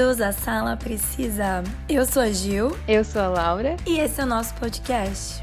Bem-vindos à Sala Precisa. Eu sou a Gil. Eu sou a Laura. E esse é o nosso podcast.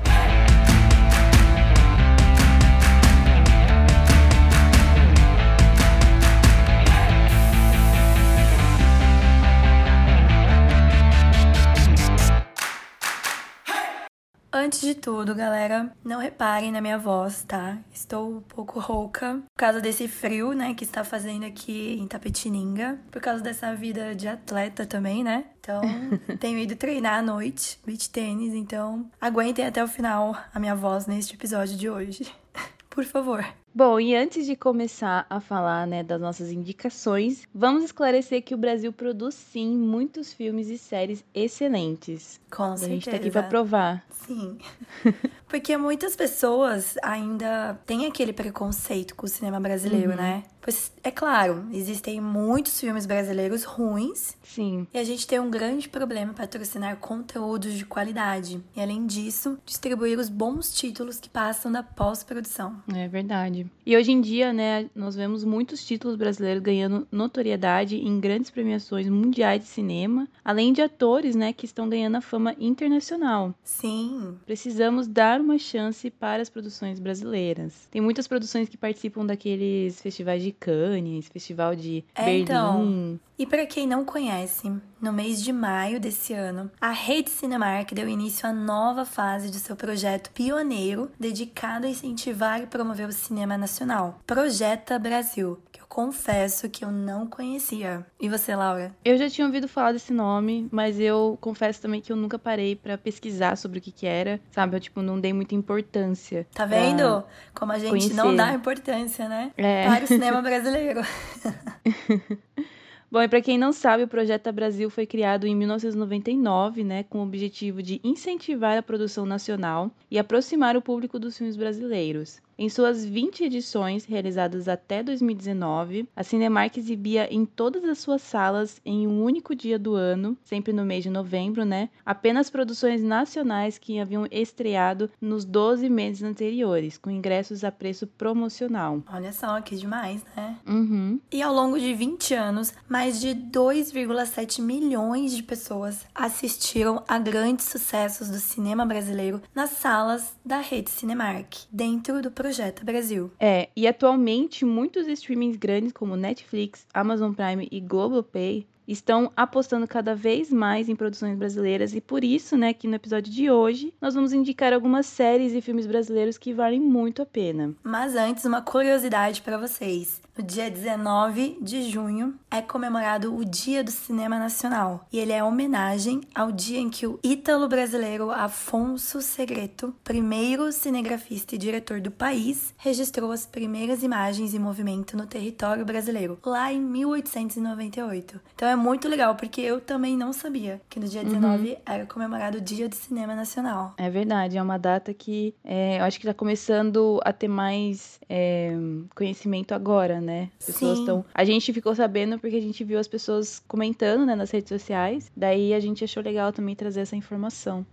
Antes de tudo, galera, não reparem na minha voz, tá? Estou um pouco rouca por causa desse frio, né, que está fazendo aqui em Tapetininga, por causa dessa vida de atleta também, né? Então, tenho ido treinar à noite, beach tênis, então aguentem até o final a minha voz neste episódio de hoje. Por favor. Bom, e antes de começar a falar né, das nossas indicações, vamos esclarecer que o Brasil produz sim muitos filmes e séries excelentes. Com certeza. A gente tá aqui para provar. Sim. Porque muitas pessoas ainda têm aquele preconceito com o cinema brasileiro, uhum. né? Pois é claro, existem muitos filmes brasileiros ruins. Sim. E a gente tem um grande problema para patrocinar conteúdos de qualidade. E além disso, distribuir os bons títulos que passam da pós-produção. É verdade. E hoje em dia, né, nós vemos muitos títulos brasileiros ganhando notoriedade em grandes premiações mundiais de cinema, além de atores, né, que estão ganhando a fama internacional. Sim. Precisamos dar uma chance para as produções brasileiras. Tem muitas produções que participam daqueles festivais de Cannes, Festival de é, Berlim. Então, e para quem não conhece, no mês de maio desse ano, a Rede Cinemark deu início à nova fase de seu projeto pioneiro dedicado a incentivar e promover o cinema nacional, Projeta Brasil, que eu confesso que eu não conhecia. E você, Laura? Eu já tinha ouvido falar desse nome, mas eu confesso também que eu nunca parei para pesquisar sobre o que que era, sabe? Eu, tipo, não dei muita importância. Tá vendo? Como a gente conhecer. não dá importância, né? É. Para o cinema brasileiro. Bom, e para quem não sabe, o Projeto Brasil foi criado em 1999, né, com o objetivo de incentivar a produção nacional e aproximar o público dos filmes brasileiros. Em suas 20 edições, realizadas até 2019, a Cinemark exibia em todas as suas salas, em um único dia do ano, sempre no mês de novembro, né? Apenas produções nacionais que haviam estreado nos 12 meses anteriores, com ingressos a preço promocional. Olha só, que demais, né? Uhum. E ao longo de 20 anos, mais de 2,7 milhões de pessoas assistiram a grandes sucessos do cinema brasileiro nas salas da rede Cinemark, dentro do Projeta Brasil. É, e atualmente muitos streamings grandes como Netflix, Amazon Prime e Globoplay estão apostando cada vez mais em produções brasileiras e por isso, né, que no episódio de hoje nós vamos indicar algumas séries e filmes brasileiros que valem muito a pena. Mas antes, uma curiosidade para vocês. No dia 19 de junho é comemorado o Dia do Cinema Nacional e ele é homenagem ao dia em que o ítalo brasileiro Afonso Segreto, primeiro cinegrafista e diretor do país, registrou as primeiras imagens em movimento no território brasileiro, lá em 1898. Então é muito legal, porque eu também não sabia que no dia 19 uhum. era comemorado o Dia do Cinema Nacional. É verdade, é uma data que é, eu acho que está começando a ter mais é, conhecimento agora, né? As pessoas estão. A gente ficou sabendo porque a gente viu as pessoas comentando né, nas redes sociais, daí a gente achou legal também trazer essa informação.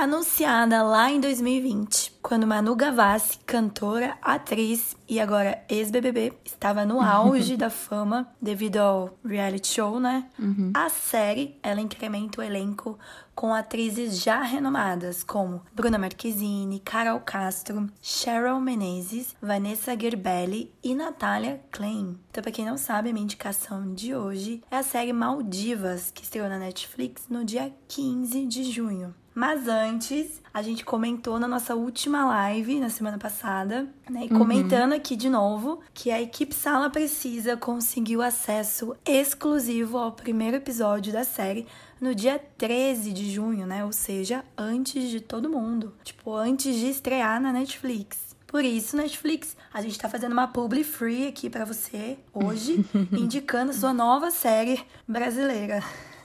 Anunciada lá em 2020, quando Manu Gavassi, cantora, atriz e agora ex-BBB, estava no auge da fama devido ao reality show, né? Uhum. A série, ela incrementa o elenco com atrizes já renomadas como Bruna Marquezine, Carol Castro, Cheryl Menezes, Vanessa Gerbelli e Natália Klein. Então, pra quem não sabe, a minha indicação de hoje é a série Maldivas, que estreou na Netflix no dia 15 de junho. Mas antes, a gente comentou na nossa última live, na semana passada, né? E uhum. comentando aqui de novo, que a equipe Sala Precisa conseguiu acesso exclusivo ao primeiro episódio da série no dia 13 de junho, né? Ou seja, antes de todo mundo. Tipo, antes de estrear na Netflix. Por isso, Netflix, a gente tá fazendo uma publi free aqui para você hoje, indicando sua nova série brasileira.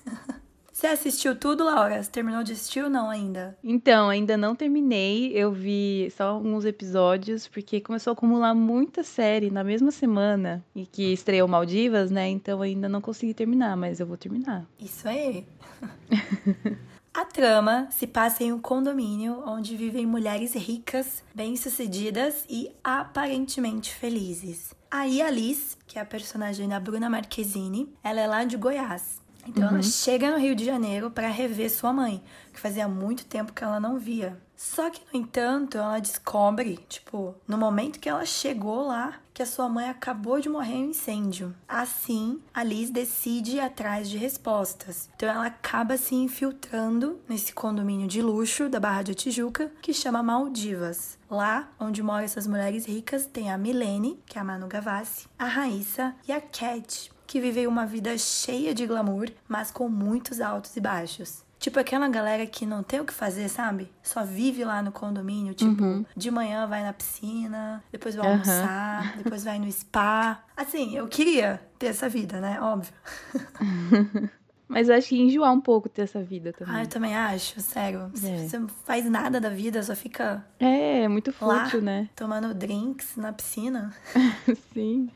Você assistiu tudo, Laura? Você terminou de assistir ou não ainda? Então, ainda não terminei. Eu vi só alguns episódios, porque começou a acumular muita série na mesma semana e que estreou Maldivas, né? Então ainda não consegui terminar, mas eu vou terminar. Isso aí. A trama se passa em um condomínio onde vivem mulheres ricas, bem-sucedidas e aparentemente felizes. Aí a Liz, que é a personagem da Bruna Marquezine, ela é lá de Goiás. Então ela chega no Rio de Janeiro para rever sua mãe, que fazia muito tempo que ela não via. Só que, no entanto, ela descobre, tipo, no momento que ela chegou lá, que a sua mãe acabou de morrer em um incêndio. Assim, a Liz decide ir atrás de respostas. Então ela acaba se infiltrando nesse condomínio de luxo da Barra de Tijuca, que chama Maldivas. Lá, onde moram essas mulheres ricas, tem a Milene, que é a Manu Gavassi, a Raíssa e a Cat, que vivem uma vida cheia de glamour, mas com muitos altos e baixos. Tipo aquela galera que não tem o que fazer, sabe? Só vive lá no condomínio, tipo, Uhum. de manhã vai na piscina, depois vai Aham. almoçar, depois vai no spa. Assim, eu queria ter essa vida, né? Óbvio. Mas eu acho que enjoar um pouco ter essa vida Ah, também. eu também acho, sério. Você- É. Você não faz nada da vida, só fica É, é muito Lá? fútil, né? tomando drinks na piscina. Sim.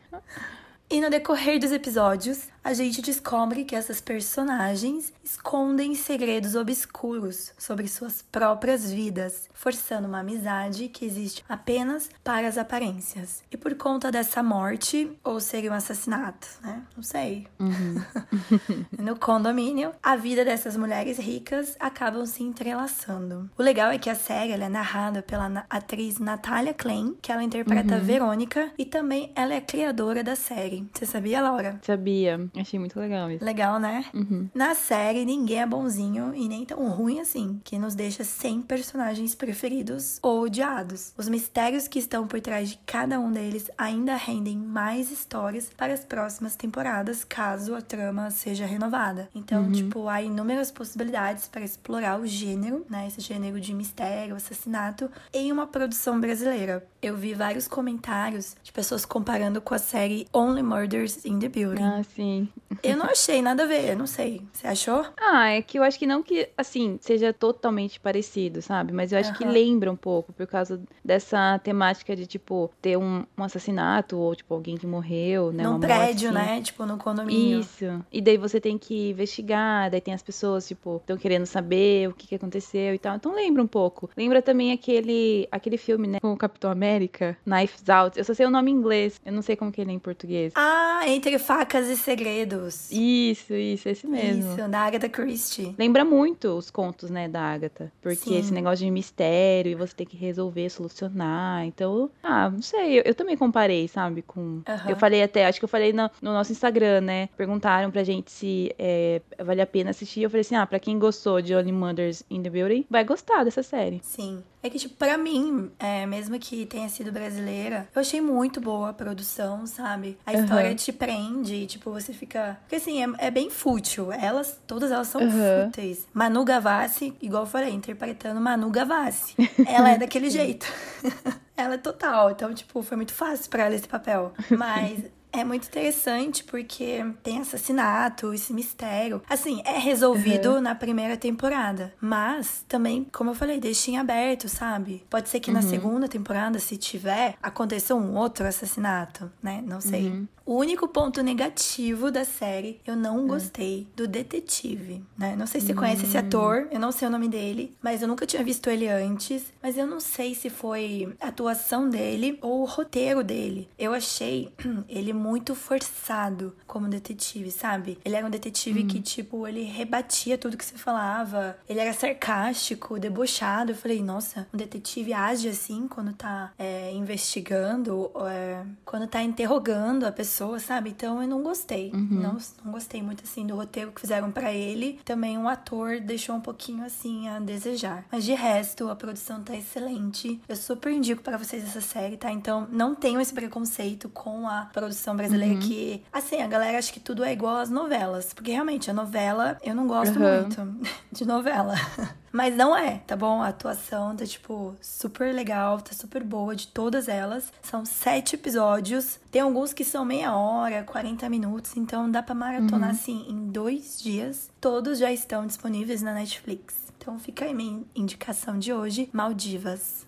E no decorrer dos episódios, a gente descobre que essas personagens escondem segredos obscuros sobre suas próprias vidas, forçando uma amizade que existe apenas para as aparências. E por conta dessa morte, ou seria um assassinato, né? Não sei. no condomínio, a vida dessas mulheres ricas acabam se entrelaçando. O legal é que a série é narrada pela atriz Natália Klein, que ela interpreta a Verônica, e também ela é criadora da série. Você sabia, Laura? Sabia. Achei muito legal isso. Legal, né? Uhum. Na série, ninguém é bonzinho e nem tão ruim assim, que nos deixa sem personagens preferidos ou odiados. Os mistérios que estão por trás de cada um deles ainda rendem mais histórias para as próximas temporadas, caso a trama seja renovada. Então, tipo, há inúmeras possibilidades para explorar o gênero, né? Esse gênero de mistério, assassinato, em uma produção brasileira. Eu vi vários comentários de pessoas comparando com a série Only Murders in the Building. Ah, sim. Eu não achei nada a ver, não sei. Você achou? Ah, é que eu acho que não que, assim, seja totalmente parecido, sabe? Mas eu acho que lembra um pouco, por causa dessa temática de, tipo, ter um, um assassinato ou, tipo, alguém que morreu, né? Num uma prédio, morte, assim. né? Tipo, no condomínio. Isso. E daí você tem que investigar, daí tem as pessoas, tipo, estão querendo saber o que, que aconteceu e tal. Então lembra um pouco. Lembra também aquele, aquele filme, né, com o Capitão América, Knives Out. Eu só sei o nome em inglês, eu não sei como que ele é em português. Ah, Entre Facas e Segredos. Isso, isso, esse mesmo. Isso, da Agatha Christie. Lembra muito os contos, né, da Agatha. Porque Sim. esse negócio de mistério e você tem que resolver, solucionar. Então, ah, não sei. Eu, eu também comparei, sabe, com. Eu falei até, acho que eu falei no, no nosso Instagram, né? Perguntaram pra gente se é, vale a pena assistir. Eu falei assim: ah, pra quem gostou de Only Mothers in the Building, vai gostar dessa série. Sim. É que, tipo, pra mim, é, mesmo que tenha sido brasileira, eu achei muito boa a produção, sabe? A Aham. história te prende, tipo, você fica. Porque assim, é, é bem fútil. Elas, todas elas são Aham. fúteis. Manu Gavassi, igual eu falei, interpretando Manu Gavassi. Ela é daquele jeito. ela é total. Então, tipo, foi muito fácil pra ela esse papel. Mas. É muito interessante porque tem assassinato, esse mistério. Assim, é resolvido na primeira temporada. Mas também, como eu falei, deixa em aberto, sabe? Pode ser que na segunda temporada, se tiver, aconteça um outro assassinato, né? Não sei. O único ponto negativo da série, eu não gostei do detetive, né? Não sei se você conhece esse ator, eu não sei o nome dele, mas eu nunca tinha visto ele antes. Mas eu não sei se foi a atuação dele ou o roteiro dele. Eu achei ele muito forçado como detetive, sabe? Ele era um detetive que, tipo, ele rebatia tudo que você falava. Ele era sarcástico, debochado. Eu falei, nossa, um detetive age assim quando tá é, investigando, é, quando tá interrogando a pessoa, sabe? Então eu não gostei. Não, não gostei muito assim do roteiro que fizeram pra ele. Também o ator deixou um pouquinho assim a desejar. Mas de resto, a produção tá excelente. Eu super indico para vocês essa série, tá? Então não tenham esse preconceito com a produção brasileira que, assim, a galera acha que tudo é igual às novelas. Porque realmente, a novela, eu não gosto Aham. muito de novela. Mas não é, tá bom? A atuação tá, tipo, super legal, tá super boa de todas elas. São sete episódios. Tem alguns que são meia hora, 40 minutos. Então dá pra maratonar, assim, em dois dias. Todos já estão disponíveis na Netflix. Então fica aí minha indicação de hoje, Maldivas.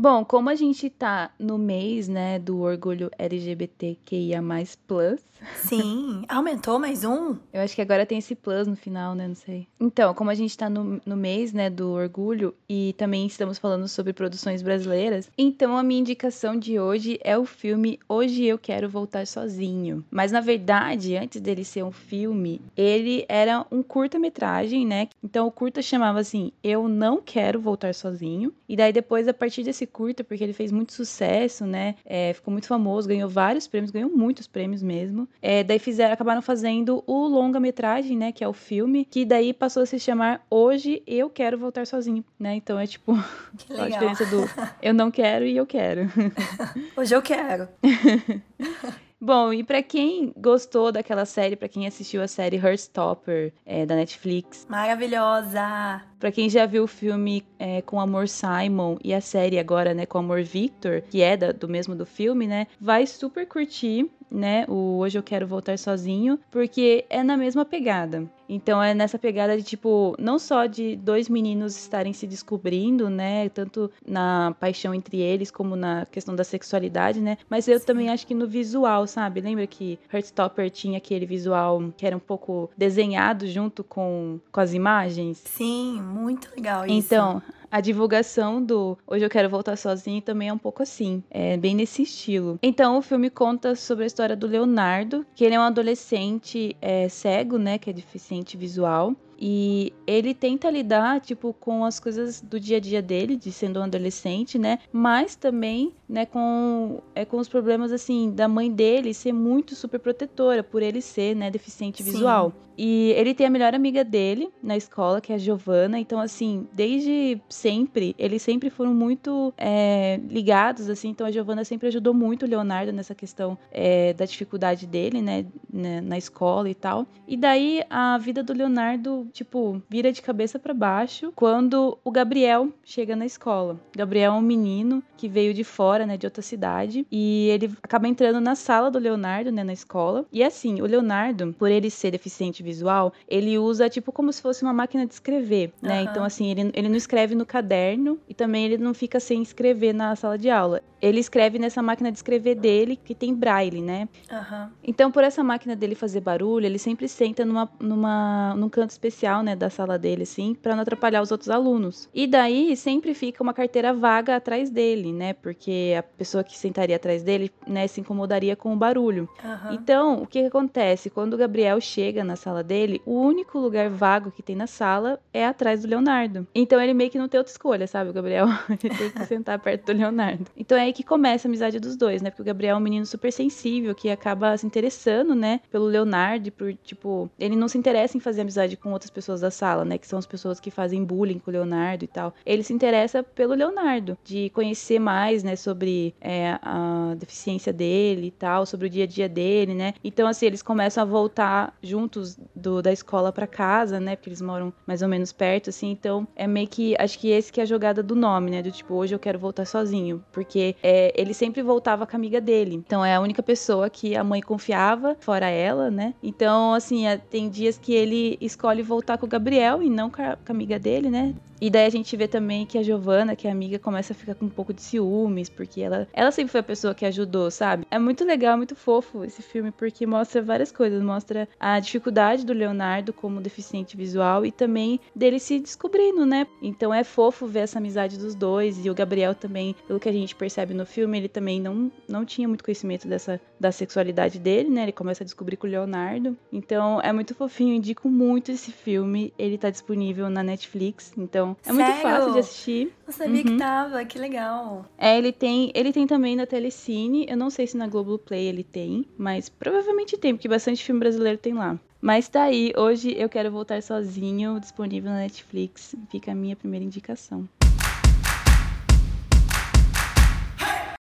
Bom, como a gente tá no mês, né, do orgulho LGBTQIA+, Sim, aumentou mais um? Eu acho que agora tem esse plus no final, né, não sei. Então, como a gente tá no, no mês, né, do orgulho e também estamos falando sobre produções brasileiras, então a minha indicação de hoje é o filme Hoje Eu Quero Voltar Sozinho. Mas, na verdade, antes dele ser um filme, ele era um curta-metragem, né, então o curta chamava assim, Eu Não Quero Voltar Sozinho, e daí depois, a partir desse curta, porque ele fez muito sucesso, né? É, ficou muito famoso, ganhou vários prêmios, ganhou muitos prêmios mesmo. É, daí fizeram, acabaram fazendo o longa-metragem, né? Que é o filme, que daí passou a se chamar Hoje Eu Quero Voltar Sozinho, né? Então é tipo a diferença do eu não quero e eu quero. Hoje eu quero. Bom, e para quem gostou daquela série, para quem assistiu a série Heartstopper é, da Netflix. Maravilhosa! Para quem já viu o filme é, com Amor Simon e a série agora, né, com Amor Victor, que é da, do mesmo do filme, né, vai super curtir né? O Hoje Eu Quero Voltar Sozinho, porque é na mesma pegada. Então é nessa pegada de tipo, não só de dois meninos estarem se descobrindo, né? Tanto na paixão entre eles, como na questão da sexualidade, né? Mas eu Sim. também acho que no visual, sabe? Lembra que Heartstopper tinha aquele visual que era um pouco desenhado junto com, com as imagens? Sim, muito legal isso. Então, a divulgação do Hoje Eu Quero Voltar Sozinho também é um pouco assim, é bem nesse estilo. Então o filme conta sobre a história do Leonardo, que ele é um adolescente é, cego, né, que é deficiente visual. E ele tenta lidar, tipo, com as coisas do dia a dia dele, de sendo um adolescente, né? Mas também, né, com, é, com os problemas, assim, da mãe dele ser muito super protetora, por ele ser, né, deficiente Sim. visual. E ele tem a melhor amiga dele na escola, que é a Giovanna. Então, assim, desde sempre, eles sempre foram muito é, ligados, assim. Então, a Giovanna sempre ajudou muito o Leonardo nessa questão é, da dificuldade dele, né, né, na escola e tal. E daí, a vida do Leonardo, tipo, vira de cabeça para baixo quando o Gabriel chega na escola. Gabriel é um menino que veio de fora, né, de outra cidade. E ele acaba entrando na sala do Leonardo, né, na escola. E assim, o Leonardo, por ele ser deficiente visual, ele usa tipo como se fosse uma máquina de escrever, né? Uhum. Então, assim, ele, ele não escreve no caderno e também ele não fica sem escrever na sala de aula. Ele escreve nessa máquina de escrever dele, que tem braille, né? Uhum. Então, por essa máquina dele fazer barulho, ele sempre senta numa, numa, num canto especial, né, da sala dele, assim, para não atrapalhar os outros alunos. E daí sempre fica uma carteira vaga atrás dele, né? Porque a pessoa que sentaria atrás dele, né, se incomodaria com o barulho. Uhum. Então, o que, que acontece? Quando o Gabriel chega na sala dele, o único lugar vago que tem na sala é atrás do Leonardo. Então ele meio que não tem outra escolha, sabe, o Gabriel? ele tem que sentar perto do Leonardo. Então é aí que começa a amizade dos dois, né? Porque o Gabriel é um menino super sensível que acaba se interessando, né, pelo Leonardo, por tipo, ele não se interessa em fazer amizade com outras pessoas da sala, né, que são as pessoas que fazem bullying com o Leonardo e tal. Ele se interessa pelo Leonardo, de conhecer mais, né, sobre é, a deficiência dele e tal, sobre o dia a dia dele, né? Então assim, eles começam a voltar juntos do, da escola para casa, né? Porque eles moram mais ou menos perto, assim. Então é meio que acho que esse que é a jogada do nome, né? Do tipo, hoje eu quero voltar sozinho, porque é, ele sempre voltava com a amiga dele. Então é a única pessoa que a mãe confiava, fora ela, né? Então, assim, é, tem dias que ele escolhe voltar com o Gabriel e não com a, com a amiga dele, né? E daí a gente vê também que a Giovanna, que é amiga, começa a ficar com um pouco de ciúmes, porque ela, ela sempre foi a pessoa que ajudou, sabe? É muito legal, muito fofo esse filme, porque mostra várias coisas. Mostra a dificuldade do Leonardo como deficiente visual e também dele se descobrindo, né? Então é fofo ver essa amizade dos dois. E o Gabriel também, pelo que a gente percebe no filme, ele também não, não tinha muito conhecimento dessa da sexualidade dele, né? Ele começa a descobrir com o Leonardo. Então é muito fofinho, indico muito esse filme. Ele tá disponível na Netflix, então é muito Sério? fácil de assistir. Não sabia uhum. que tava, que legal. É, ele tem, ele tem também na Telecine. Eu não sei se na Globoplay ele tem, mas provavelmente tem, porque bastante filme brasileiro tem lá. Mas tá aí, hoje eu quero voltar sozinho, disponível na Netflix. Fica a minha primeira indicação.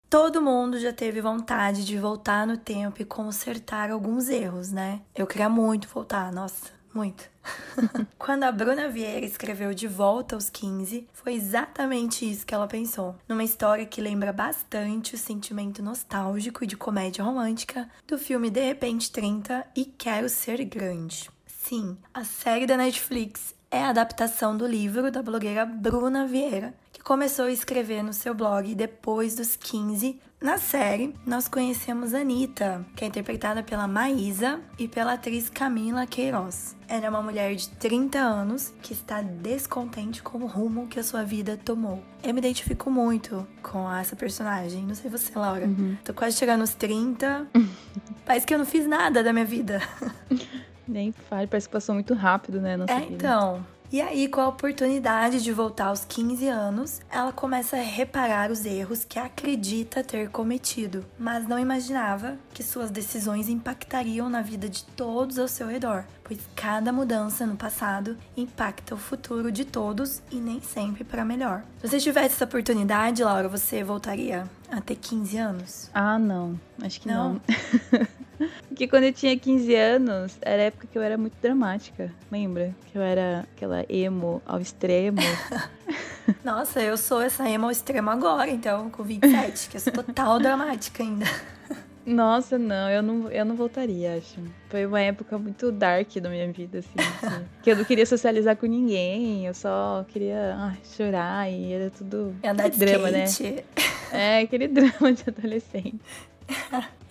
Todo mundo já teve vontade de voltar no tempo e consertar alguns erros, né? Eu queria muito voltar, nossa. Muito. Quando a Bruna Vieira escreveu De Volta aos 15, foi exatamente isso que ela pensou. Numa história que lembra bastante o sentimento nostálgico e de comédia romântica do filme De Repente 30 e Quero Ser Grande. Sim, a série da Netflix é a adaptação do livro da blogueira Bruna Vieira, que começou a escrever no seu blog depois dos 15 na série, nós conhecemos Anitta, que é interpretada pela Maísa e pela atriz Camila Queiroz. Ela é uma mulher de 30 anos que está descontente com o rumo que a sua vida tomou. Eu me identifico muito com essa personagem. Não sei você, Laura. Uhum. Tô quase chegando aos 30. Parece que eu não fiz nada da minha vida. Nem faz, parece que passou muito rápido, né? Nossa é, vida. então. E aí, com a oportunidade de voltar aos 15 anos, ela começa a reparar os erros que acredita ter cometido, mas não imaginava que suas decisões impactariam na vida de todos ao seu redor, pois cada mudança no passado impacta o futuro de todos e nem sempre para melhor. Se você tivesse essa oportunidade, Laura, você voltaria a ter 15 anos? Ah, não. Acho que não. não. Porque quando eu tinha 15 anos, era a época que eu era muito dramática. Lembra? Que eu era aquela emo ao extremo. Nossa, eu sou essa emo ao extremo agora, então, com 27, que eu sou total dramática ainda. Nossa, não, eu não, eu não voltaria, acho. Foi uma época muito dark da minha vida, assim. assim que eu não queria socializar com ninguém, eu só queria ai, chorar e era tudo Andar de drama, skate. né? É, aquele drama de adolescente.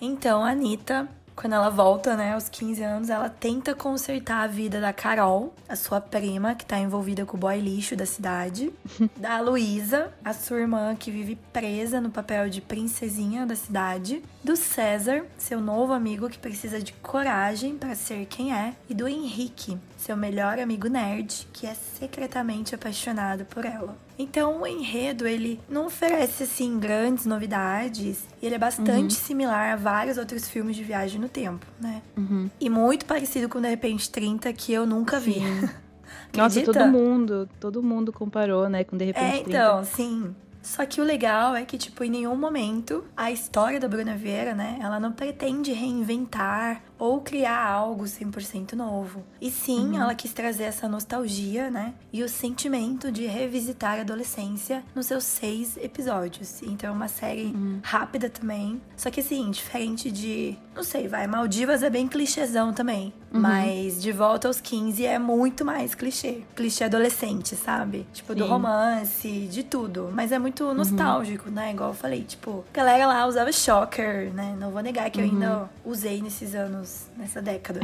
então, a Anitta quando ela volta, né, aos 15 anos, ela tenta consertar a vida da Carol, a sua prima, que tá envolvida com o boy lixo da cidade, da Luísa, a sua irmã que vive presa no papel de princesinha da cidade, do César, seu novo amigo que precisa de coragem para ser quem é, e do Henrique, seu melhor amigo nerd, que é secretamente apaixonado por ela. Então o enredo ele não oferece assim grandes novidades e ele é bastante uhum. similar a vários outros filmes de viagem no tempo, né? Uhum. E muito parecido com De Repente 30 que eu nunca vi. Nossa, todo mundo, todo mundo comparou, né, com De Repente é, 30. então, sim. Só que o legal é que, tipo, em nenhum momento a história da Bruna Vieira, né, ela não pretende reinventar ou criar algo 100% novo. E sim, uhum. ela quis trazer essa nostalgia, né? E o sentimento de revisitar a adolescência nos seus seis episódios. Então é uma série uhum. rápida também. Só que assim, diferente de. Não sei, vai. Maldivas é bem clichêzão também. Uhum. Mas De Volta aos 15 é muito mais clichê. Clichê adolescente, sabe? Tipo, sim. do romance, de tudo. Mas é muito uhum. nostálgico, né? Igual eu falei. Tipo, a galera lá usava shocker, né? Não vou negar que eu ainda uhum. usei nesses anos anos nessa década.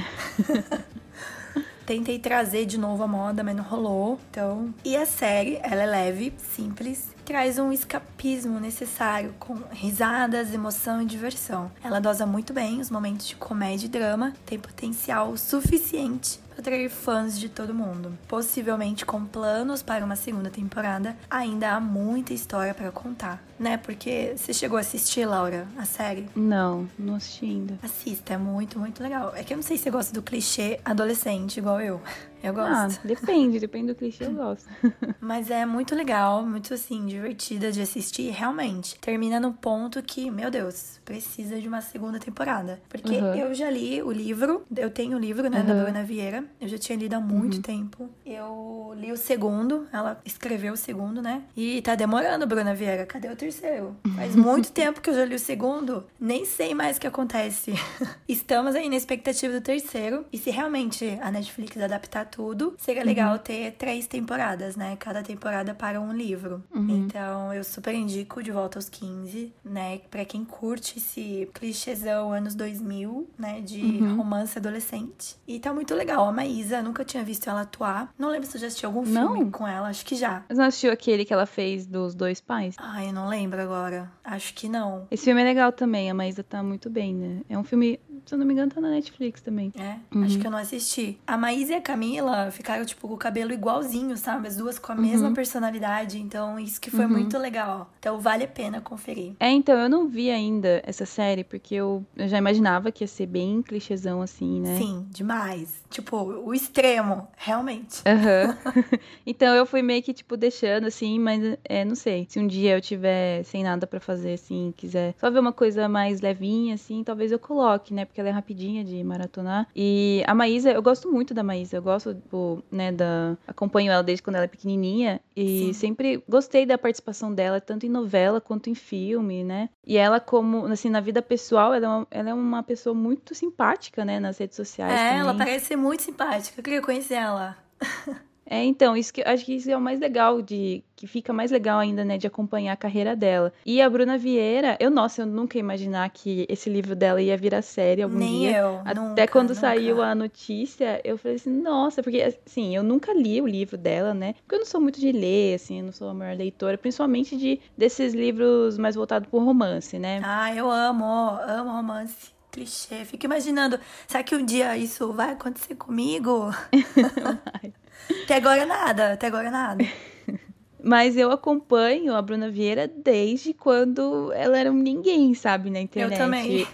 Tentei trazer de novo a moda, mas não rolou. Então, e a série, ela é leve, simples, traz um escapismo necessário com risadas, emoção e diversão. Ela dosa muito bem os momentos de comédia e drama, tem potencial suficiente atrair fãs de todo mundo. Possivelmente com planos para uma segunda temporada, ainda há muita história para contar, né? Porque você chegou a assistir, Laura, a série? Não, não assisti ainda. Assista, é muito, muito legal. É que eu não sei se você gosta do clichê adolescente igual eu. Eu gosto. Ah, depende, depende do clichê, eu gosto. Mas é muito legal, muito assim, divertida de assistir. Realmente, termina no ponto que, meu Deus, precisa de uma segunda temporada. Porque uhum. eu já li o livro, eu tenho o livro, né, uhum. da Bruna Vieira. Eu já tinha lido há muito uhum. tempo. Eu li o segundo, ela escreveu o segundo, né? E tá demorando, Bruna Vieira. Cadê o terceiro? Faz muito tempo que eu já li o segundo, nem sei mais o que acontece. Estamos aí na expectativa do terceiro. E se realmente a Netflix adaptar tudo, seria legal uhum. ter três temporadas, né? Cada temporada para um livro. Uhum. Então, eu super indico De Volta aos 15, né? Pra quem curte esse clichêzão anos 2000, né? De uhum. romance adolescente. E tá muito legal. A Maísa, nunca tinha visto ela atuar. Não lembro se eu já assisti algum filme não. com ela, acho que já. Mas não assistiu aquele que ela fez dos dois pais? Ai, eu não lembro agora. Acho que não. Esse filme é legal também, a Maísa tá muito bem, né? É um filme, se eu não me engano, tá na Netflix também. É, uhum. acho que eu não assisti. A Maísa e a Camila ficaram, tipo, com o cabelo igualzinho, sabe? As duas com a uhum. mesma personalidade. Então, isso que foi uhum. muito legal. Então, vale a pena conferir. É, então, eu não vi ainda essa série, porque eu, eu já imaginava que ia ser bem clichêzão, assim, né? Sim, demais. Tipo, o extremo, realmente. Uhum. então, eu fui meio que, tipo, deixando, assim, mas, é, não sei. Se um dia eu tiver sem nada para fazer, assim, quiser só ver uma coisa mais levinha, assim, talvez eu coloque, né? Porque ela é rapidinha de maratonar. E a Maísa, eu gosto muito da Maísa. Eu gosto tipo, né, da... Acompanho ela desde quando ela é pequenininha e Sim. sempre gostei da participação dela, tanto em novela quanto em filme, né? E ela, como, assim, na vida pessoal, ela é uma, ela é uma pessoa muito simpática, né, nas redes sociais É, também. ela parece ser muito simpática. Eu queria conhecer ela. É, então, isso que acho que isso é o mais legal de que fica mais legal ainda, né, de acompanhar a carreira dela. E a Bruna Vieira, eu nossa, eu nunca ia imaginar que esse livro dela ia virar série algum Nem dia. eu, Até nunca, quando nunca. saiu a notícia, eu falei assim, nossa, porque assim, eu nunca li o livro dela, né? Porque eu não sou muito de ler, assim, eu não sou a maior leitora, principalmente de desses livros mais voltados pro romance, né? Ah, eu amo, amo romance. Clichê. Fico imaginando, será que um dia isso vai acontecer comigo? Até agora nada, até agora nada. Mas eu acompanho a Bruna Vieira desde quando ela era um ninguém, sabe, na internet. também.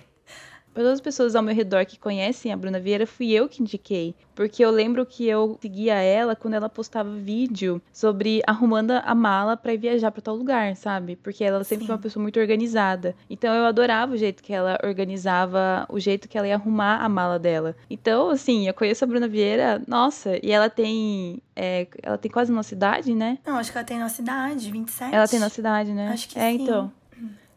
Para todas as pessoas ao meu redor que conhecem a Bruna Vieira, fui eu que indiquei. Porque eu lembro que eu seguia ela quando ela postava vídeo sobre arrumando a mala para ir viajar para tal lugar, sabe? Porque ela sempre Sim. foi uma pessoa muito organizada. Então eu adorava o jeito que ela organizava, o jeito que ela ia arrumar a mala dela. Então, assim, eu conheço a Bruna Vieira, nossa, e ela tem. é, ela tem quase nossa idade, né? Não, acho que ela tem nossa idade, 27. Ela tem nossa idade, né? Acho que é, sim. então.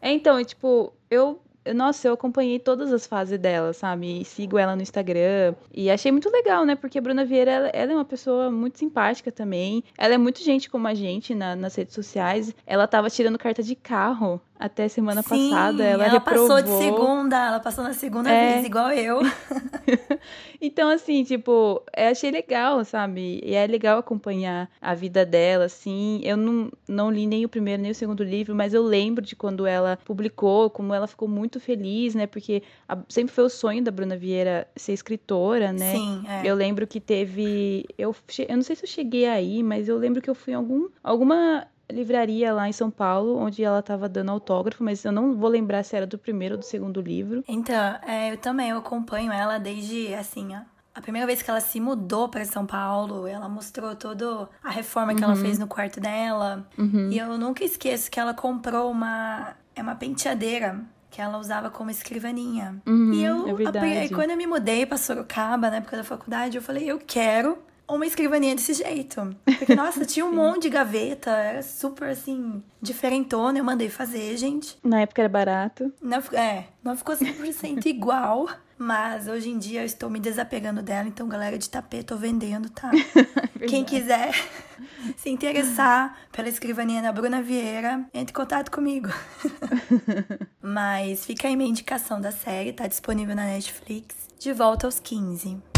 É, então, tipo, eu. Nossa, eu acompanhei todas as fases dela, sabe? E sigo ela no Instagram. E achei muito legal, né? Porque a Bruna Vieira, ela, ela é uma pessoa muito simpática também. Ela é muito gente como a gente na- nas redes sociais. Ela tava tirando carta de carro até semana Sim, passada. Ela, ela reprovou. passou de segunda, ela passou na segunda É. vez, igual eu. Então, assim, tipo, eu achei legal, sabe? E é legal acompanhar a vida dela, assim. Eu não, não li nem o primeiro nem o segundo livro, mas eu lembro de quando ela publicou, como ela ficou muito feliz, né? Porque a- sempre foi o sonho da Bruna Vieira ser escritora, né? Sim, é. Eu lembro que teve. Eu, eu não sei se eu cheguei aí, mas eu lembro que eu fui em algum, alguma livraria lá em São Paulo, onde ela tava dando autógrafo, mas eu não vou lembrar se era do primeiro ou do segundo livro. Então, é, eu também eu acompanho ela desde, assim, ó, a primeira vez que ela se mudou para São Paulo, ela mostrou toda a reforma que Uhum. ela fez no quarto dela. E eu nunca esqueço que ela comprou uma, é uma penteadeira que ela usava como escrivaninha. Uhum, e eu, é a- quando eu me mudei pra Sorocaba, na época da faculdade, eu falei, eu quero uma escrivaninha desse jeito. Porque, nossa, tinha um monte de gaveta, era super, assim, diferentona. Eu mandei fazer, gente. Na época era barato. Não, é, não ficou 100% igual, mas hoje em dia eu estou me desapegando dela, então galera de tapete, tô vendendo, tá? Quem quiser se interessar pela escrivaninha da Bruna Vieira, entre em contato comigo. mas fica aí minha indicação da série, tá disponível na Netflix. De volta aos 15.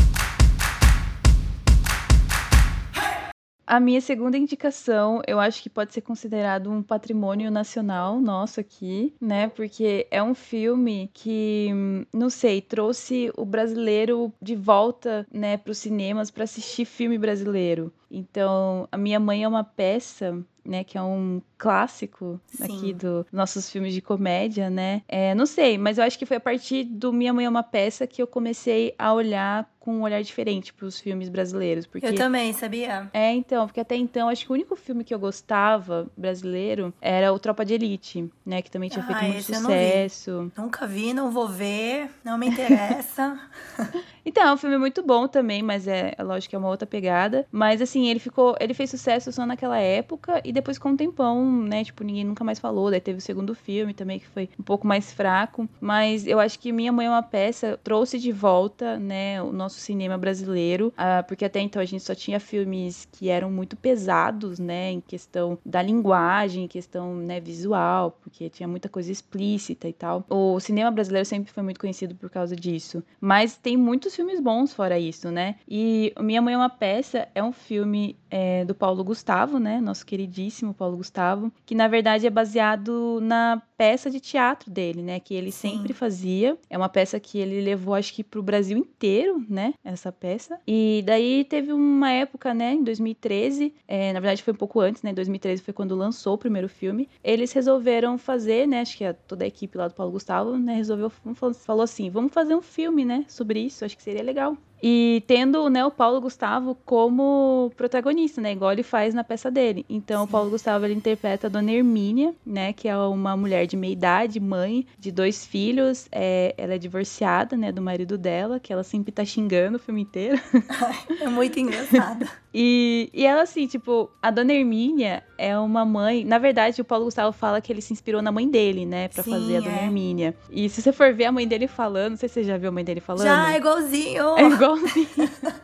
A minha segunda indicação, eu acho que pode ser considerado um patrimônio nacional nosso aqui, né? Porque é um filme que, não sei, trouxe o brasileiro de volta, né, para os cinemas para assistir filme brasileiro. Então, a minha mãe é uma peça, né, que é um clássico Sim. aqui dos nossos filmes de comédia, né? É, não sei, mas eu acho que foi a partir do Minha Mãe é uma peça que eu comecei a olhar com um olhar diferente para os filmes brasileiros, porque Eu também, sabia? é, então, porque até então, acho que o único filme que eu gostava brasileiro era o Tropa de Elite, né? Que também tinha feito Ah, muito esse eu não vi. sucesso. Nunca vi, não vou ver, não me interessa. Então, é um filme muito bom também, mas é, é lógico que é uma outra pegada. Mas assim, ele ficou. Ele fez sucesso só naquela época e depois com um tempão, né? Tipo, ninguém nunca mais falou. Daí teve o segundo filme também, que foi um pouco mais fraco. Mas eu acho que Minha Mãe é uma peça, trouxe de volta, né, o nosso cinema brasileiro. ah, porque até então a gente só tinha filmes que eram muito pesados, né? Em questão da linguagem, em questão né, visual, porque tinha muita coisa explícita e tal. O cinema brasileiro sempre foi muito conhecido por causa disso. Mas tem muitos filmes bons fora isso, né? E Minha Mãe é uma Peça é um filme é, do Paulo Gustavo, né? Nosso queridíssimo Paulo Gustavo, que na verdade é baseado na peça de teatro dele, né? Que ele Sim. sempre fazia. É uma peça que ele levou, acho que, pro Brasil inteiro, né? Essa peça. E daí teve uma época, né? Em 2013, é, na verdade foi um pouco antes, né? Em 2013 foi quando lançou o primeiro filme. Eles resolveram fazer, né? Acho que a- toda a equipe lá do Paulo Gustavo, né? Resolveu, falou assim, vamos fazer um filme, né? Sobre isso, acho que seria legal. E tendo né, o Paulo Gustavo como protagonista, né? Igual ele faz na peça dele. Então, o Paulo Gustavo ele interpreta a Dona Hermínia, né? Que é uma mulher de meia idade, mãe de dois filhos. É, ela é divorciada, né? Do marido dela, que ela sempre tá xingando o filme inteiro. É muito engraçado. E, e ela, assim, tipo, a Dona Hermínia é uma mãe. Na verdade, o Paulo Gustavo fala que ele se inspirou na mãe dele, né? Pra Sim, fazer a Dona é. Hermínia. E se você for ver a mãe dele falando, não sei se você já viu a mãe dele falando. Já, é igualzinho. É igualzinho.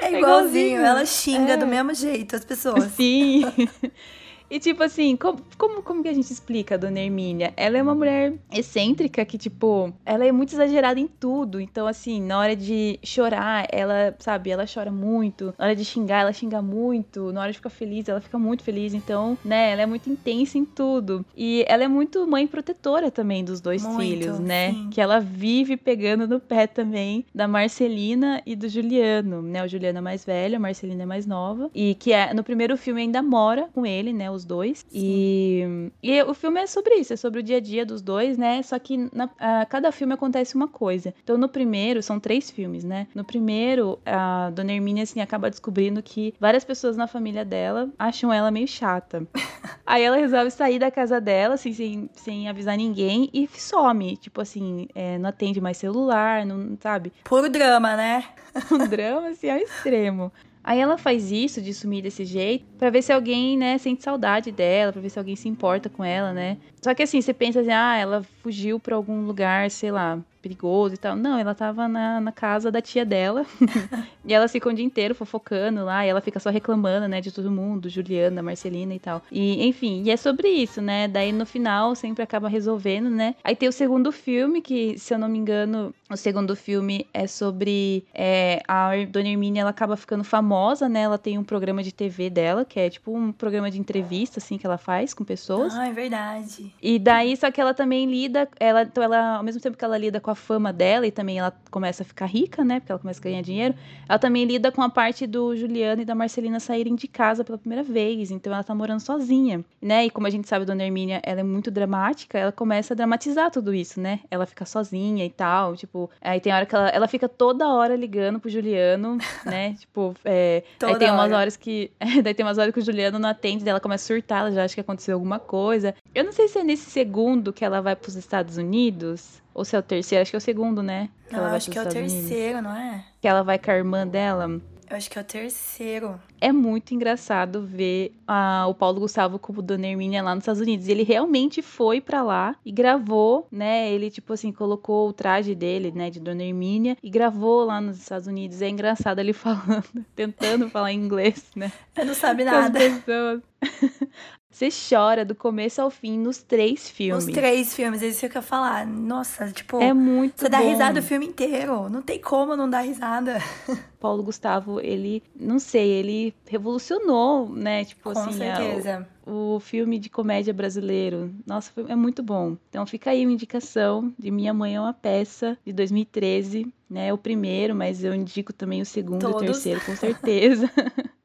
É igualzinho, ela xinga é. do mesmo jeito as pessoas. Sim. E tipo assim, como, como, como que a gente explica a Dona Hermínia? Ela é uma mulher excêntrica que, tipo, ela é muito exagerada em tudo. Então, assim, na hora de chorar, ela, sabe, ela chora muito. Na hora de xingar, ela xinga muito. Na hora de ficar feliz, ela fica muito feliz. Então, né, ela é muito intensa em tudo. E ela é muito mãe protetora também dos dois muito, filhos, né? Sim. Que ela vive pegando no pé também da Marcelina e do Juliano, né? O Juliano é mais velho, a Marcelina é mais nova. E que é, no primeiro filme ainda mora com ele, né? Os os dois. E, e o filme é sobre isso, é sobre o dia a dia dos dois, né? Só que na, a, cada filme acontece uma coisa. Então, no primeiro, são três filmes, né? No primeiro, a Dona Hermínia, assim, acaba descobrindo que várias pessoas na família dela acham ela meio chata. Aí ela resolve sair da casa dela, assim, sem, sem avisar ninguém, e some. Tipo assim, é, não atende mais celular, não sabe? Puro drama, né? um drama, assim, ao extremo. Aí ela faz isso de sumir desse jeito para ver se alguém, né, sente saudade dela, para ver se alguém se importa com ela, né? Só que assim, você pensa assim, ah, ela fugiu para algum lugar, sei lá, perigoso e tal. Não, ela tava na, na casa da tia dela. e ela fica o dia inteiro fofocando lá, e ela fica só reclamando, né, de todo mundo, Juliana, Marcelina e tal. E, enfim, e é sobre isso, né? Daí no final sempre acaba resolvendo, né? Aí tem o segundo filme, que, se eu não me engano, o segundo filme é sobre é, a Dona Hermínia, ela acaba ficando famosa, né? Ela tem um programa de TV dela, que é tipo um programa de entrevista, assim, que ela faz com pessoas. Ah, é verdade. E daí, só que ela também lida, ela, então ela, ao mesmo tempo que ela lida com a fama dela e também ela começa a ficar rica, né? Porque ela começa a ganhar dinheiro. Ela também lida com a parte do Juliano e da Marcelina saírem de casa pela primeira vez. Então ela tá morando sozinha, né? E como a gente sabe, Dona Hermínia, ela é muito dramática, ela começa a dramatizar tudo isso, né? Ela fica sozinha e tal, tipo, aí tem hora que ela, ela fica toda hora ligando pro Juliano, né? tipo, é, aí tem umas hora. horas que, daí tem umas horas que o Juliano não atende, ela começa a surtar, ela já acha que aconteceu alguma coisa. Eu não sei se é nesse segundo que ela vai pros Estados Unidos, ou se é o terceiro, acho que é o segundo, né? Que não, acho que é o terceiro, Unidos. não é? Que ela vai com a irmã dela. Eu acho que é o terceiro. É muito engraçado ver a, o Paulo Gustavo como Dona Hermínia lá nos Estados Unidos. Ele realmente foi para lá e gravou, né? Ele, tipo assim, colocou o traje dele, né, de Dona Hermínia e gravou lá nos Estados Unidos. É engraçado ele falando, tentando falar inglês, né? Eu não sabe nada. Você chora do começo ao fim nos três filmes. Nos três filmes, é isso que eu quero falar. Nossa, tipo. É muito Você bom. dá risada o filme inteiro. Não tem como não dar risada. Paulo Gustavo, ele, não sei, ele revolucionou, né? Tipo Com assim. certeza. A, o, o filme de comédia brasileiro. Nossa, é muito bom. Então fica aí uma indicação de Minha Mãe é uma Peça, de 2013. Né, é o primeiro, mas eu indico também o segundo Todos. e o terceiro, com certeza.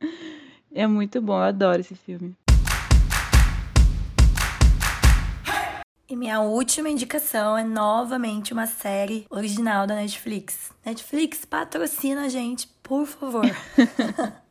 é muito bom, eu adoro esse filme. E minha última indicação é novamente uma série original da Netflix. Netflix, patrocina a gente, por favor.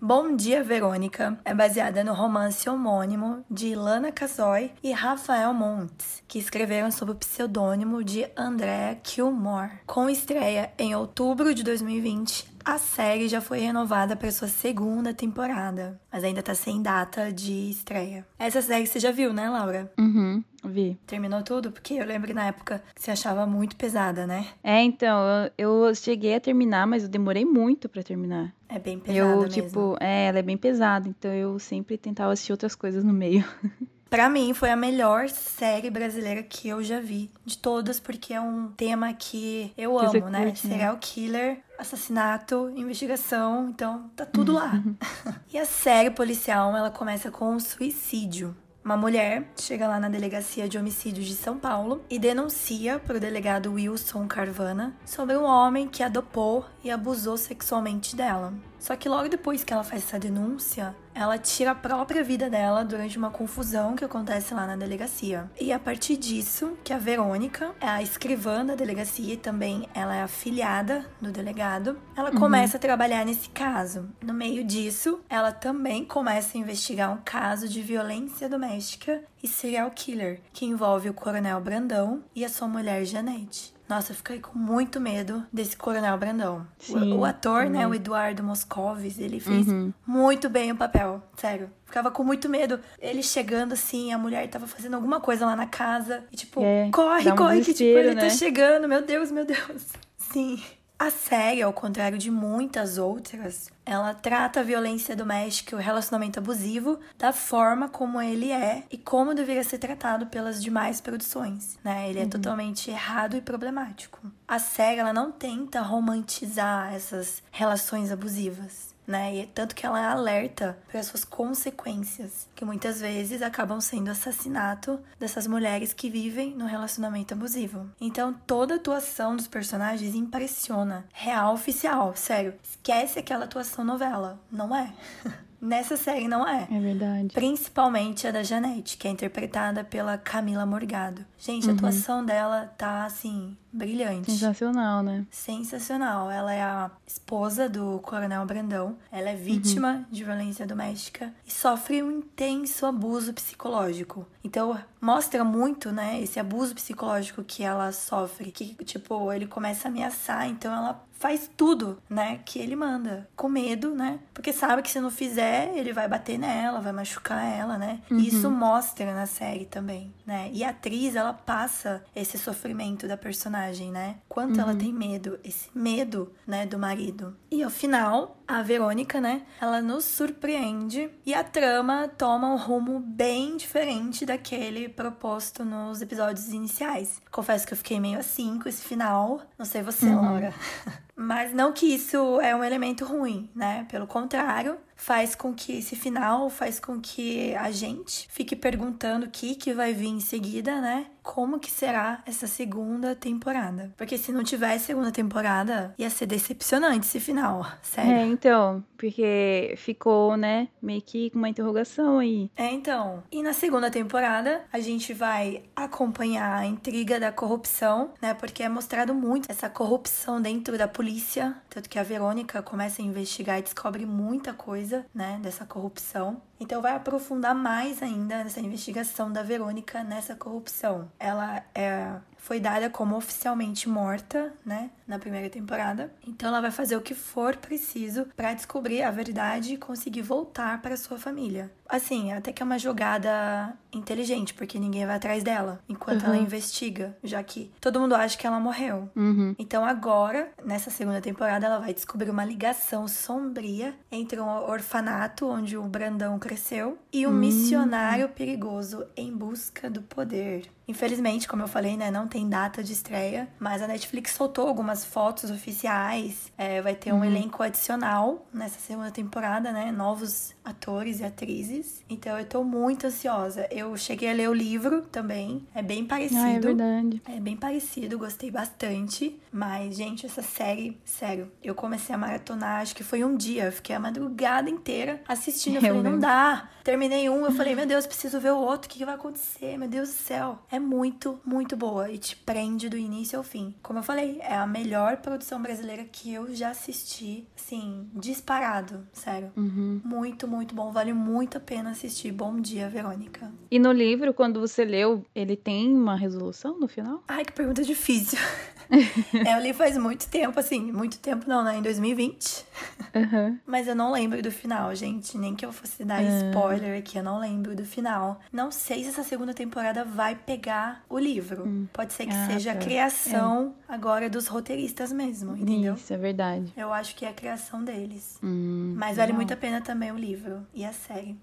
Bom Dia Verônica é baseada no romance homônimo de Ilana Casoy e Rafael Montes, que escreveram sob o pseudônimo de Andrea Kilmore. Com estreia em outubro de 2020, a série já foi renovada para sua segunda temporada, mas ainda tá sem data de estreia. Essa série você já viu, né, Laura? Uhum, vi. Terminou tudo? Porque eu lembro que na época você achava muito pesada, né? É, então, eu, eu cheguei a terminar, mas eu demorei muito para terminar. É bem pesada eu, mesmo. tipo, é, ela é bem pesada, então eu sempre tentava assistir outras coisas no meio. Para mim, foi a melhor série brasileira que eu já vi. De todas, porque é um tema que eu amo, né? Curte, né? Serial killer, assassinato, investigação. Então, tá tudo lá. e a série policial, ela começa com um suicídio. Uma mulher chega lá na delegacia de homicídios de São Paulo e denuncia para o delegado Wilson Carvana sobre um homem que a dopou e abusou sexualmente dela. Só que logo depois que ela faz essa denúncia, ela tira a própria vida dela durante uma confusão que acontece lá na delegacia. E a partir disso, que a Verônica é a escrivã da delegacia e também ela é afiliada do delegado, ela uhum. começa a trabalhar nesse caso. No meio disso, ela também começa a investigar um caso de violência doméstica e serial killer, que envolve o coronel Brandão e a sua mulher Janete. Nossa, eu fiquei com muito medo desse Coronel Brandão. Sim, o, o, ator, né, o Eduardo Moscovis, ele fez uhum. muito bem o papel, sério. Ficava com muito medo. Ele chegando assim, a mulher tava fazendo alguma coisa lá na casa. E tipo, é, corre, um corre, que tipo, ele tá né? tá chegando, meu Deus, meu Deus. Sim. A série, ao contrário de muitas outras, ela trata a violência doméstica e o relacionamento abusivo da forma como ele é e como deveria ser tratado pelas demais produções, né? Ele é uhum. totalmente errado e problemático. A série ela não tenta romantizar essas relações abusivas né? E tanto que ela alerta para as suas consequências, que muitas vezes acabam sendo assassinato dessas mulheres que vivem no relacionamento abusivo. Então, toda a atuação dos personagens impressiona. Real oficial, sério. Esquece aquela atuação novela, não é? Nessa série não é. É verdade. Principalmente a da Janete, que é interpretada pela Camila Morgado. Gente, a uhum. atuação dela tá assim, brilhante. Sensacional, né? Sensacional. Ela é a esposa do Coronel Brandão. Ela é vítima uhum. de violência doméstica e sofre um intenso abuso psicológico. Então, mostra muito, né, esse abuso psicológico que ela sofre, que tipo, ele começa a ameaçar, então ela faz tudo, né, que ele manda, com medo, né? Porque sabe que se não fizer, ele vai bater nela, vai machucar ela, né? Uhum. E isso mostra na série também, né? E a atriz, ela passa esse sofrimento da personagem, né? Quanto uhum. ela tem medo, esse medo, né, do marido. E ao final, a Verônica, né, ela nos surpreende e a trama toma um rumo bem diferente daquele proposto nos episódios iniciais. Confesso que eu fiquei meio assim com esse final, não sei você, uhum. Laura. Mas não que isso é um elemento ruim, né? Pelo contrário, faz com que esse final faz com que a gente fique perguntando o que que vai vir em seguida, né? Como que será essa segunda temporada? Porque se não tivesse segunda temporada, ia ser decepcionante esse final, sério. É, então, porque ficou, né, meio que com uma interrogação aí. É, então. E na segunda temporada, a gente vai acompanhar a intriga da corrupção, né? Porque é mostrado muito essa corrupção dentro da polícia, tanto que a Verônica começa a investigar e descobre muita coisa coisa, né, dessa corrupção. Então vai aprofundar mais ainda nessa investigação da Verônica nessa corrupção. Ela é foi dada como oficialmente morta, né, na primeira temporada. Então ela vai fazer o que for preciso para descobrir a verdade e conseguir voltar para sua família. Assim, até que é uma jogada inteligente, porque ninguém vai atrás dela enquanto uhum. ela investiga, já que todo mundo acha que ela morreu. Uhum. Então agora, nessa segunda temporada, ela vai descobrir uma ligação sombria entre um orfanato onde o Brandão cresceu e um uhum. missionário perigoso em busca do poder. Infelizmente, como eu falei, né, não tem data de estreia, mas a Netflix soltou algumas fotos oficiais. É, vai ter um uhum. elenco adicional nessa segunda temporada, né? Novos atores e atrizes. Então eu tô muito ansiosa. Eu cheguei a ler o livro também. É bem parecido. Ah, é verdade. É bem parecido, gostei bastante. Mas, gente, essa série, sério, eu comecei a maratonar, acho que foi um dia. Eu fiquei a madrugada inteira assistindo. Eu, eu falei, não dá. Terminei um, eu falei, meu Deus, preciso ver o outro. O que, que vai acontecer? Meu Deus do céu. É muito, muito boa. E te prende do início ao fim. Como eu falei, é a melhor produção brasileira que eu já assisti. Assim, disparado, sério. Uhum. Muito, muito muito bom, vale muito a pena assistir. Bom dia, Verônica. E no livro, quando você leu, ele tem uma resolução no final? Ai, que pergunta difícil. é, eu li faz muito tempo, assim, muito tempo não, né? Em 2020. Uhum. Mas eu não lembro do final, gente. Nem que eu fosse dar uhum. spoiler aqui, eu não lembro do final. Não sei se essa segunda temporada vai pegar o livro. Uhum. Pode ser que ah, seja tá. a criação é. agora dos roteiristas mesmo, entendeu? Isso, é verdade. Eu acho que é a criação deles. Hum, Mas vale muito a pena também o livro e a série.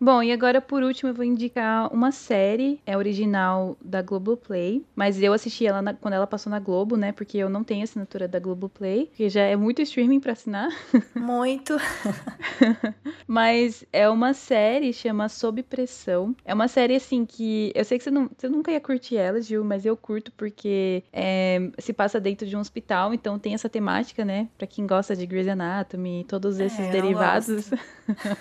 Bom, e agora por último eu vou indicar uma série, é original da Globoplay, mas eu assisti ela na, quando ela passou na Globo, né? Porque eu não tenho assinatura da Globoplay, que já é muito streaming para assinar. Muito. mas é uma série, chama Sob Pressão. É uma série assim que eu sei que você, não, você nunca ia curtir ela, Gil, mas eu curto porque é, se passa dentro de um hospital, então tem essa temática, né? Para quem gosta de Grey's Anatomy, todos é, esses é, derivados,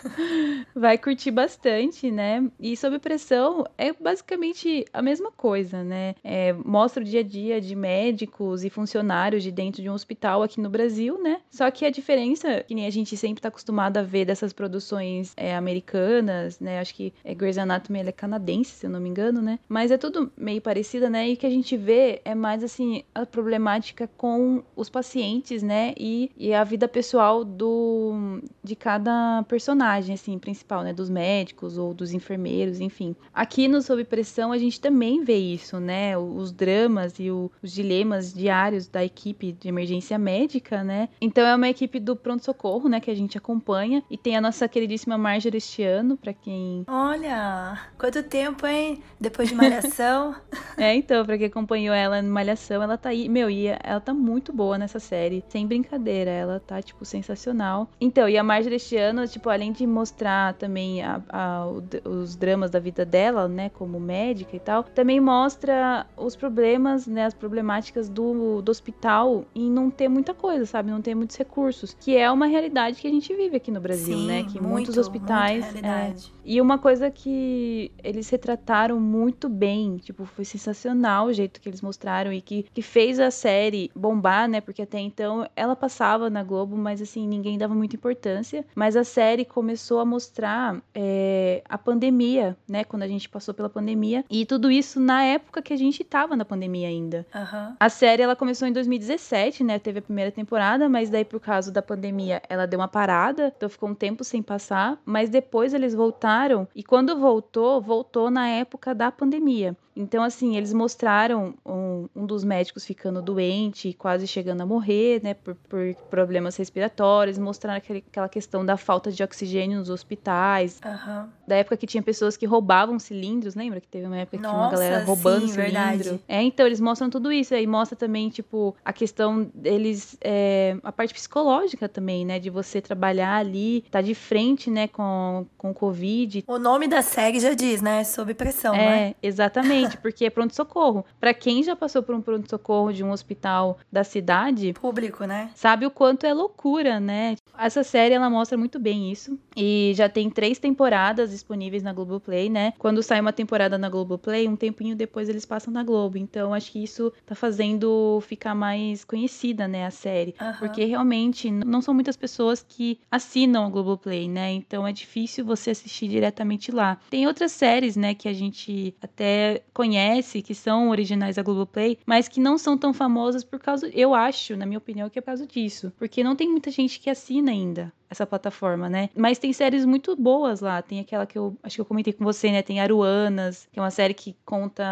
vai curtir bastante bastante, né? E sob pressão é basicamente a mesma coisa, né? É, mostra o dia a dia de médicos e funcionários de dentro de um hospital aqui no Brasil, né? Só que a diferença, que nem a gente sempre tá acostumado a ver dessas produções é, americanas, né? Acho que é, Grey's Anatomy é canadense, se eu não me engano, né? Mas é tudo meio parecida, né? E o que a gente vê é mais assim a problemática com os pacientes, né? E, e a vida pessoal do de cada personagem, assim, principal, né? Dos médicos médicos ou dos enfermeiros, enfim. Aqui no Sob Pressão a gente também vê isso, né? Os dramas e o, os dilemas diários da equipe de emergência médica, né? Então é uma equipe do pronto-socorro, né, que a gente acompanha. E tem a nossa queridíssima Marjorie este ano, pra quem. Olha! Quanto tempo, hein? Depois de Malhação. é, então, pra quem acompanhou ela no Malhação, ela tá aí. Meu, e ela tá muito boa nessa série. Sem brincadeira, ela tá, tipo, sensacional. Então, e a Marjorie este ano, tipo, além de mostrar também a, a, os dramas da vida dela, né, como médica e tal, também mostra os problemas, né, as problemáticas do, do hospital em não ter muita coisa, sabe? Não ter muitos recursos. Que é uma realidade que a gente vive aqui no Brasil, Sim, né? Que muito, muitos hospitais. É, e uma coisa que eles retrataram muito bem, tipo, foi sensacional o jeito que eles mostraram e que, que fez a série bombar, né? Porque até então ela passava na Globo, mas assim, ninguém dava muita importância. Mas a série começou a mostrar é, a pandemia, né? Quando a gente passou pela pandemia. E tudo isso na época que a gente tava na pandemia ainda. Uhum. A série ela começou em 2017, né? Teve a primeira temporada, mas daí por causa da pandemia ela deu uma parada, então ficou um tempo sem passar. Mas depois eles voltaram e quando voltou, voltou na época da pandemia. Então, assim, eles mostraram um, um, dos médicos ficando doente, quase chegando a morrer, né, por, por problemas respiratórios, mostraram aquele, aquela questão da falta de oxigênio nos hospitais, uhum. da época que tinha pessoas que roubavam cilindros, lembra? Que teve uma época que Nossa, tinha uma galera roubando sim, cilindro. Verdade. É, então, eles mostram tudo isso, aí mostra também, tipo, a questão deles, é, a parte psicológica também, né, de você trabalhar ali, tá de frente, né, com, com o Covid. O nome da série já diz, né, sob pressão, é, né? exatamente porque é pronto-socorro. Para quem já passou por um pronto-socorro de um hospital da cidade, público, né? Sabe o quanto é loucura, né? Essa série ela mostra muito bem isso. E já tem três temporadas disponíveis na Globoplay, né? Quando sai uma temporada na Globoplay, um tempinho depois eles passam na Globo. Então acho que isso tá fazendo ficar mais conhecida, né, a série. Uhum. Porque realmente não são muitas pessoas que assinam a Globoplay, né? Então é difícil você assistir diretamente lá. Tem outras séries, né, que a gente até conhece, que são originais da Globoplay, mas que não são tão famosas por causa, eu acho, na minha opinião, que é por causa disso. Porque não tem muita gente que assina ainda essa plataforma, né? Mas tem séries muito boas lá. Tem aquela que eu acho que eu comentei com você, né? Tem Aruanas, que é uma série que conta,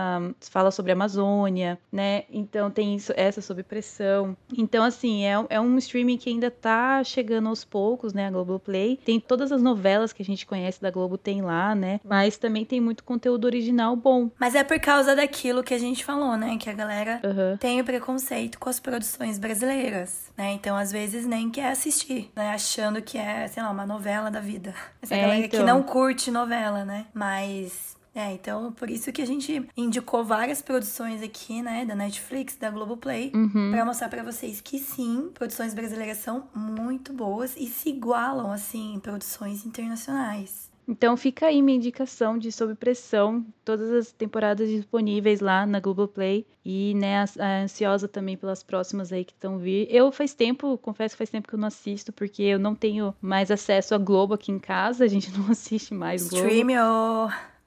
fala sobre a Amazônia, né? Então tem isso, essa sobre pressão. Então, assim, é, é um streaming que ainda tá chegando aos poucos, né? A Globoplay. Tem todas as novelas que a gente conhece da Globo, tem lá, né? Mas também tem muito conteúdo original bom. Mas é por causa daquilo que a gente falou, né? Que a galera uhum. tem o preconceito com as produções brasileiras, né? Então, às vezes, nem quer assistir, né? Achando que é, sei lá, uma novela da vida. Essa é, galera então. que não curte novela, né? Mas. É, então por isso que a gente indicou várias produções aqui, né, da Netflix, da Globoplay, uhum. para mostrar para vocês que sim, produções brasileiras são muito boas e se igualam assim em produções internacionais. Então fica aí minha indicação de Sob Pressão, todas as temporadas disponíveis lá na Globoplay e né, ansiosa também pelas próximas aí que estão vir. Eu faz tempo, confesso que faz tempo que eu não assisto, porque eu não tenho mais acesso a Globo aqui em casa, a gente não assiste mais Globo. Stream,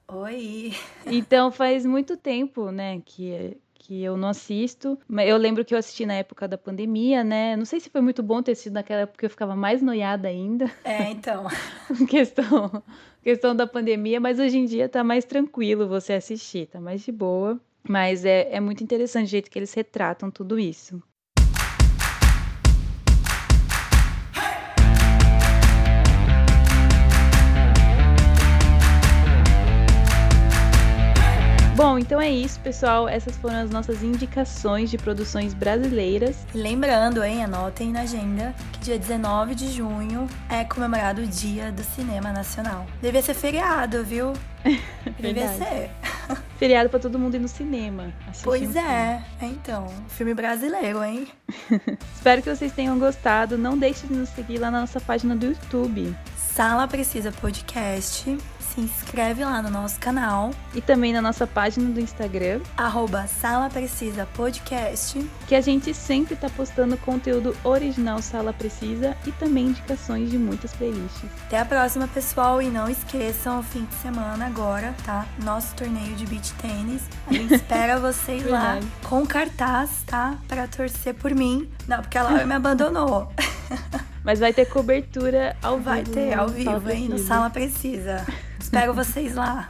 oh. oi! Então faz muito tempo, né, que que eu não assisto. Eu lembro que eu assisti na época da pandemia, né? Não sei se foi muito bom ter sido naquela época, porque eu ficava mais noiada ainda. É, então. questão, questão da pandemia, mas hoje em dia tá mais tranquilo você assistir, tá mais de boa. Mas é, é muito interessante o jeito que eles retratam tudo isso. Então é isso, pessoal. Essas foram as nossas indicações de produções brasileiras. Lembrando, hein, anotem na agenda que dia 19 de junho é comemorado o Dia do Cinema Nacional. Devia ser feriado, viu? Devia ser. Feriado para todo mundo ir no cinema. Pois um é, então. Filme brasileiro, hein? Espero que vocês tenham gostado. Não deixe de nos seguir lá na nossa página do YouTube. Sala Precisa Podcast se inscreve lá no nosso canal. E também na nossa página do Instagram. Arroba Sala Precisa Podcast. Que a gente sempre tá postando conteúdo original Sala Precisa e também indicações de muitas playlists. Até a próxima, pessoal. E não esqueçam, o fim de semana agora, tá? Nosso torneio de beach tênis. A gente espera vocês lá com cartaz, tá? Pra torcer por mim. Não, porque a Laura me abandonou. Mas vai ter cobertura ao vai vivo. Vai ter, ao vivo, hein? No Sala Precisa. Espero vocês lá.